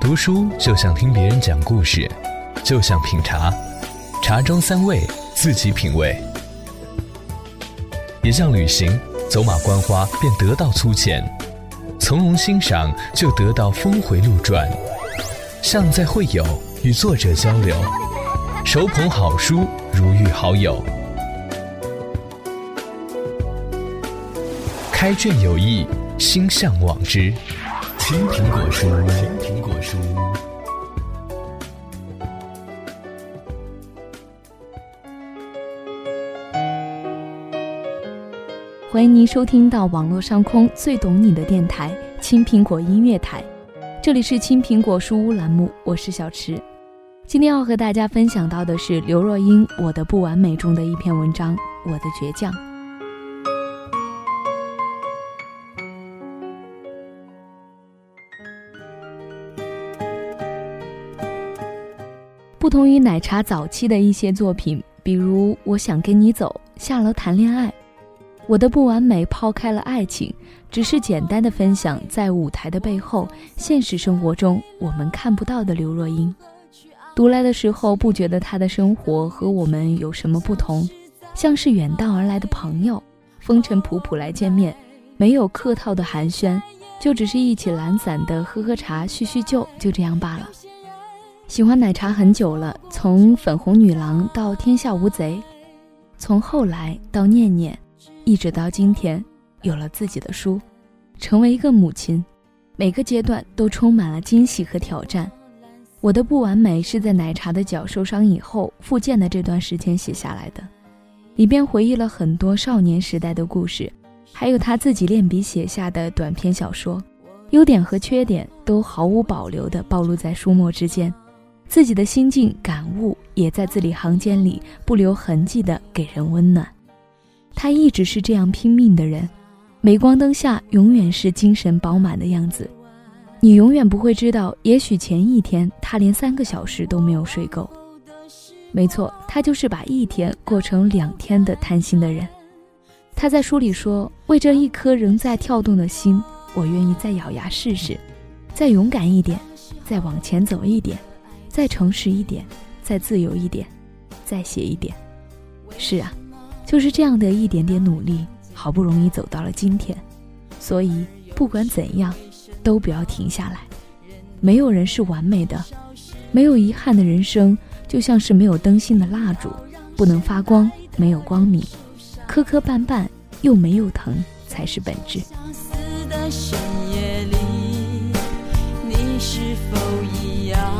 读书就像听别人讲故事，就像品茶，茶中三味，自己品味；也像旅行，走马观花便得到粗浅，从容欣赏就得到峰回路转；像在会友，与作者交流，手捧好书如遇好友。开卷有益，心向往之。青苹果书，欢迎您收听到网络上空最懂你的电台——青苹果音乐台。这里是青苹果书屋栏目，我是小池。今天要和大家分享到的是刘若英《我的不完美》中的一篇文章《我的倔强》。不同于奶茶早期的一些作品，比如《我想跟你走》《下楼谈恋爱》，我的不完美抛开了爱情，只是简单的分享在舞台的背后，现实生活中我们看不到的刘若英。读来的时候，不觉得她的生活和我们有什么不同，像是远道而来的朋友，风尘仆仆来见面，没有客套的寒暄，就只是一起懒散的喝喝茶、叙叙旧，就这样罢了。喜欢奶茶很久了，从粉红女郎到天下无贼，从后来到念念，一直到今天，有了自己的书，成为一个母亲，每个阶段都充满了惊喜和挑战。我的不完美是在奶茶的脚受伤以后复健的这段时间写下来的，里边回忆了很多少年时代的故事，还有他自己练笔写下的短篇小说，优点和缺点都毫无保留地暴露在书墨之间。自己的心境感悟也在字里行间里不留痕迹地给人温暖。他一直是这样拼命的人，镁光灯下永远是精神饱满的样子。你永远不会知道，也许前一天他连三个小时都没有睡够。没错，他就是把一天过成两天的贪心的人。他在书里说：“为这一颗仍在跳动的心，我愿意再咬牙试试，再勇敢一点，再往前走一点。”再诚实一点，再自由一点，再写一点。是啊，就是这样的一点点努力，好不容易走到了今天。所以不管怎样，都不要停下来。没有人是完美的，没有遗憾的人生，就像是没有灯芯的蜡烛，不能发光，没有光明，磕磕绊绊又没有疼，才是本质。相思的深夜里你是否一样？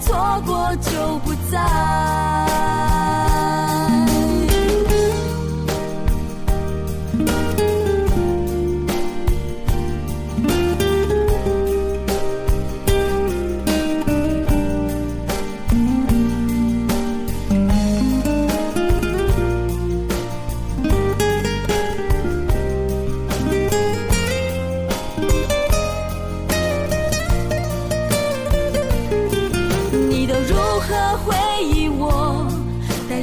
错过就不再。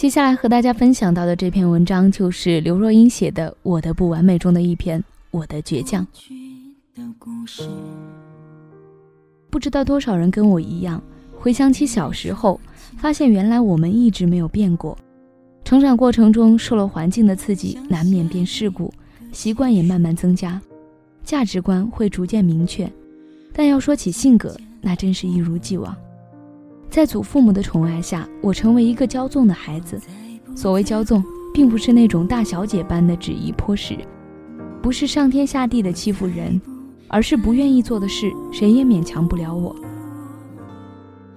接下来和大家分享到的这篇文章，就是刘若英写的《我的不完美》中的一篇《我的倔强》。不知道多少人跟我一样，回想起小时候，发现原来我们一直没有变过。成长过程中受了环境的刺激，难免变世故，习惯也慢慢增加，价值观会逐渐明确。但要说起性格，那真是一如既往。在祖父母的宠爱下，我成为一个骄纵的孩子。所谓骄纵，并不是那种大小姐般的指意泼使，不是上天下地的欺负人，而是不愿意做的事，谁也勉强不了我。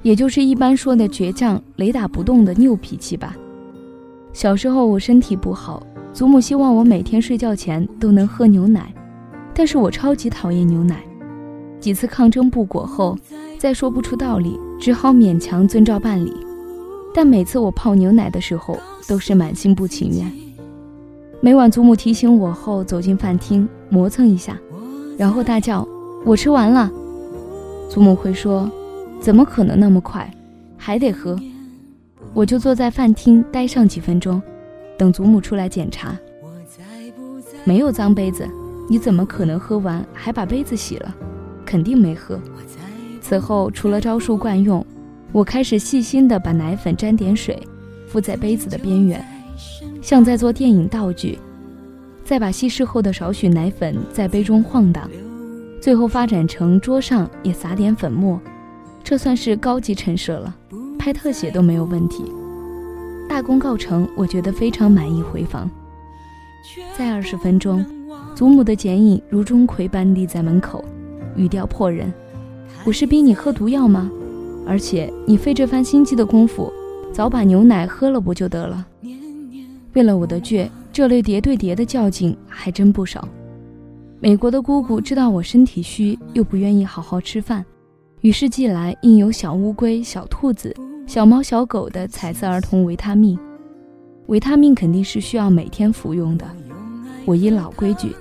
也就是一般说的倔强、雷打不动的拗脾气吧。小时候我身体不好，祖母希望我每天睡觉前都能喝牛奶，但是我超级讨厌牛奶。几次抗争不果后，再说不出道理。只好勉强遵照办理，但每次我泡牛奶的时候都是满心不情愿。每晚祖母提醒我后，走进饭厅磨蹭一下，然后大叫：“我吃完了。”祖母会说：“怎么可能那么快？还得喝。”我就坐在饭厅待上几分钟，等祖母出来检查。没有脏杯子，你怎么可能喝完还把杯子洗了？肯定没喝。此后，除了招数惯用，我开始细心地把奶粉沾点水，敷在杯子的边缘，像在做电影道具；再把稀释后的少许奶粉在杯中晃荡，最后发展成桌上也撒点粉末，这算是高级陈设了，拍特写都没有问题。大功告成，我觉得非常满意。回房，再二十分钟，祖母的剪影如钟馗般立在门口，语调迫人。我是逼你喝毒药吗？而且你费这番心机的功夫，早把牛奶喝了不就得了？为了我的倔，这类叠对叠的较劲还真不少。美国的姑姑知道我身体虚，又不愿意好好吃饭，于是寄来印有小乌龟、小兔子、小猫、小狗的彩色儿童维他命。维他命肯定是需要每天服用的。我依老规矩，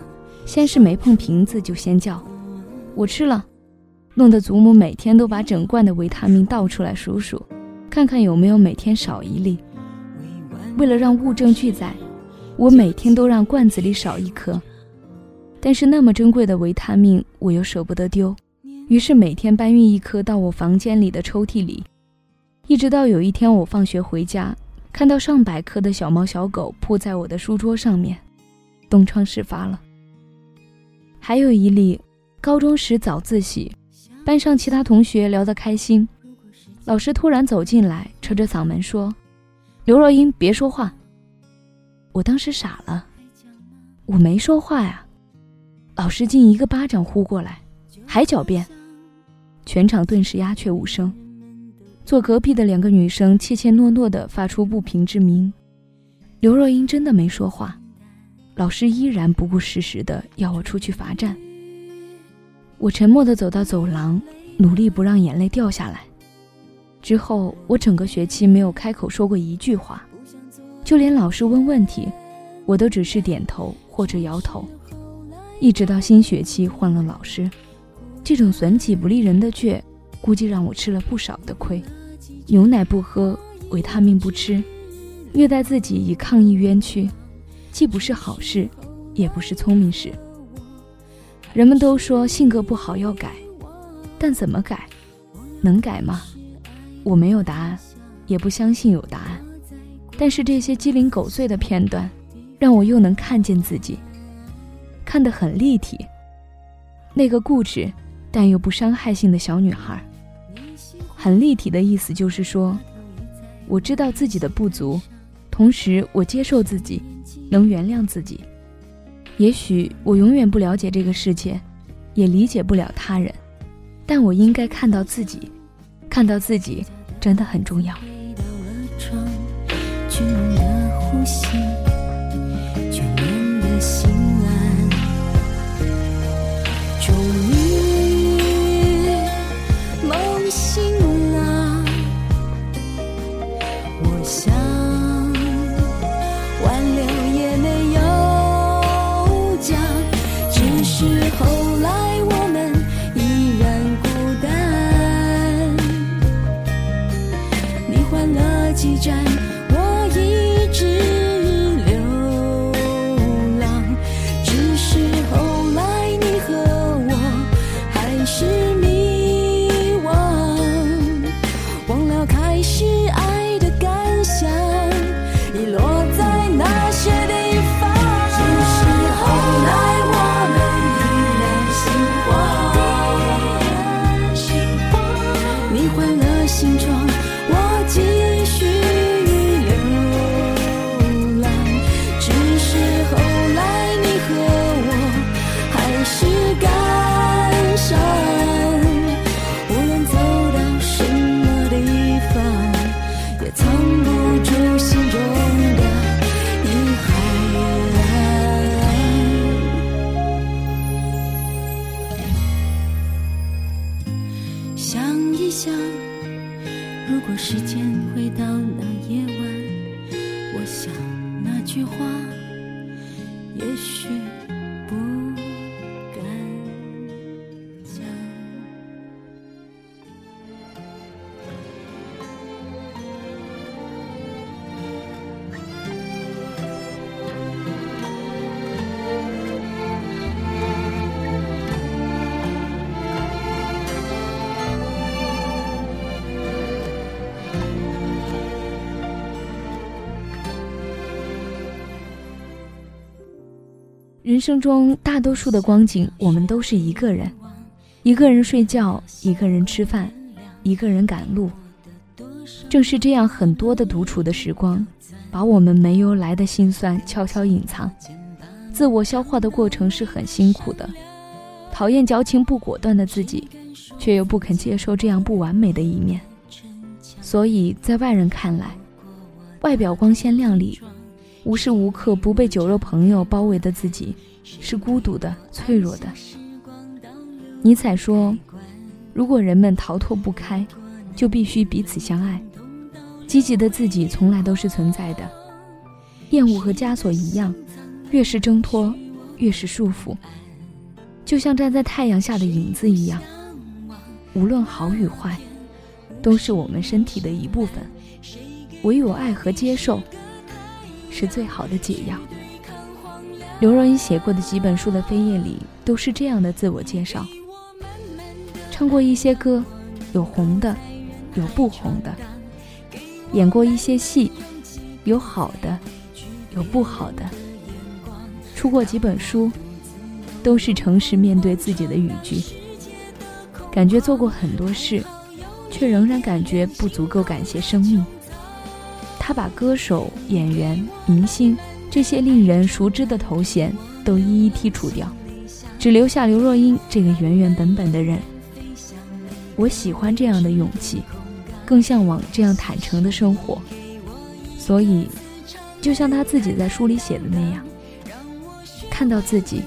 先是没碰瓶子就先叫，我吃了。弄得祖母每天都把整罐的维他命倒出来数数，看看有没有每天少一粒。为了让物证俱在，我每天都让罐子里少一颗。但是那么珍贵的维他命，我又舍不得丢，于是每天搬运一颗到我房间里的抽屉里。一直到有一天我放学回家，看到上百颗的小猫小狗铺在我的书桌上面，东窗事发了。还有一例，高中时早自习。班上其他同学聊得开心，老师突然走进来，扯着嗓门说：“刘若英，别说话。”我当时傻了，我没说话呀。老师竟一个巴掌呼过来，还狡辩，全场顿时鸦雀无声。坐隔壁的两个女生怯怯懦懦地发出不平之鸣。刘若英真的没说话，老师依然不顾事实的要我出去罚站。我沉默地走到走廊，努力不让眼泪掉下来。之后，我整个学期没有开口说过一句话，就连老师问问题，我都只是点头或者摇头。一直到新学期换了老师，这种损己不利人的倔，估计让我吃了不少的亏。牛奶不喝，维他命不吃，虐待自己以抗议冤屈，既不是好事，也不是聪明事。人们都说性格不好要改，但怎么改？能改吗？我没有答案，也不相信有答案。但是这些鸡零狗碎的片段，让我又能看见自己，看得很立体。那个固执但又不伤害性的小女孩，很立体的意思就是说，我知道自己的不足，同时我接受自己，能原谅自己。也许我永远不了解这个世界，也理解不了他人，但我应该看到自己，看到自己真的很重要。人生中大多数的光景，我们都是一个人，一个人睡觉，一个人吃饭，一个人赶路。正是这样很多的独处的时光，把我们没由来的心酸悄悄隐藏。自我消化的过程是很辛苦的，讨厌矫情不果断的自己，却又不肯接受这样不完美的一面。所以在外人看来，外表光鲜亮丽。无时无刻不被酒肉朋友包围的自己，是孤独的、脆弱的。尼采说：“如果人们逃脱不开，就必须彼此相爱。积极的自己从来都是存在的。厌恶和枷锁一样，越是挣脱，越是束缚。就像站在太阳下的影子一样，无论好与坏，都是我们身体的一部分。唯有爱和接受。”是最好的解药。刘若英写过的几本书的扉页里都是这样的自我介绍。唱过一些歌，有红的，有不红的；演过一些戏，有好的，有不好的；出过几本书，都是诚实面对自己的语句。感觉做过很多事，却仍然感觉不足够感谢生命。他把歌手、演员、明星这些令人熟知的头衔都一一剔除掉，只留下刘若英这个原原本本的人。我喜欢这样的勇气，更向往这样坦诚的生活。所以，就像他自己在书里写的那样，看到自己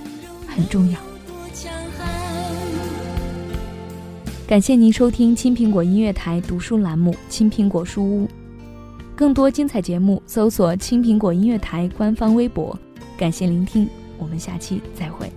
很重要。感谢您收听青苹果音乐台读书栏目《青苹果书屋》。更多精彩节目，搜索“青苹果音乐台”官方微博。感谢聆听，我们下期再会。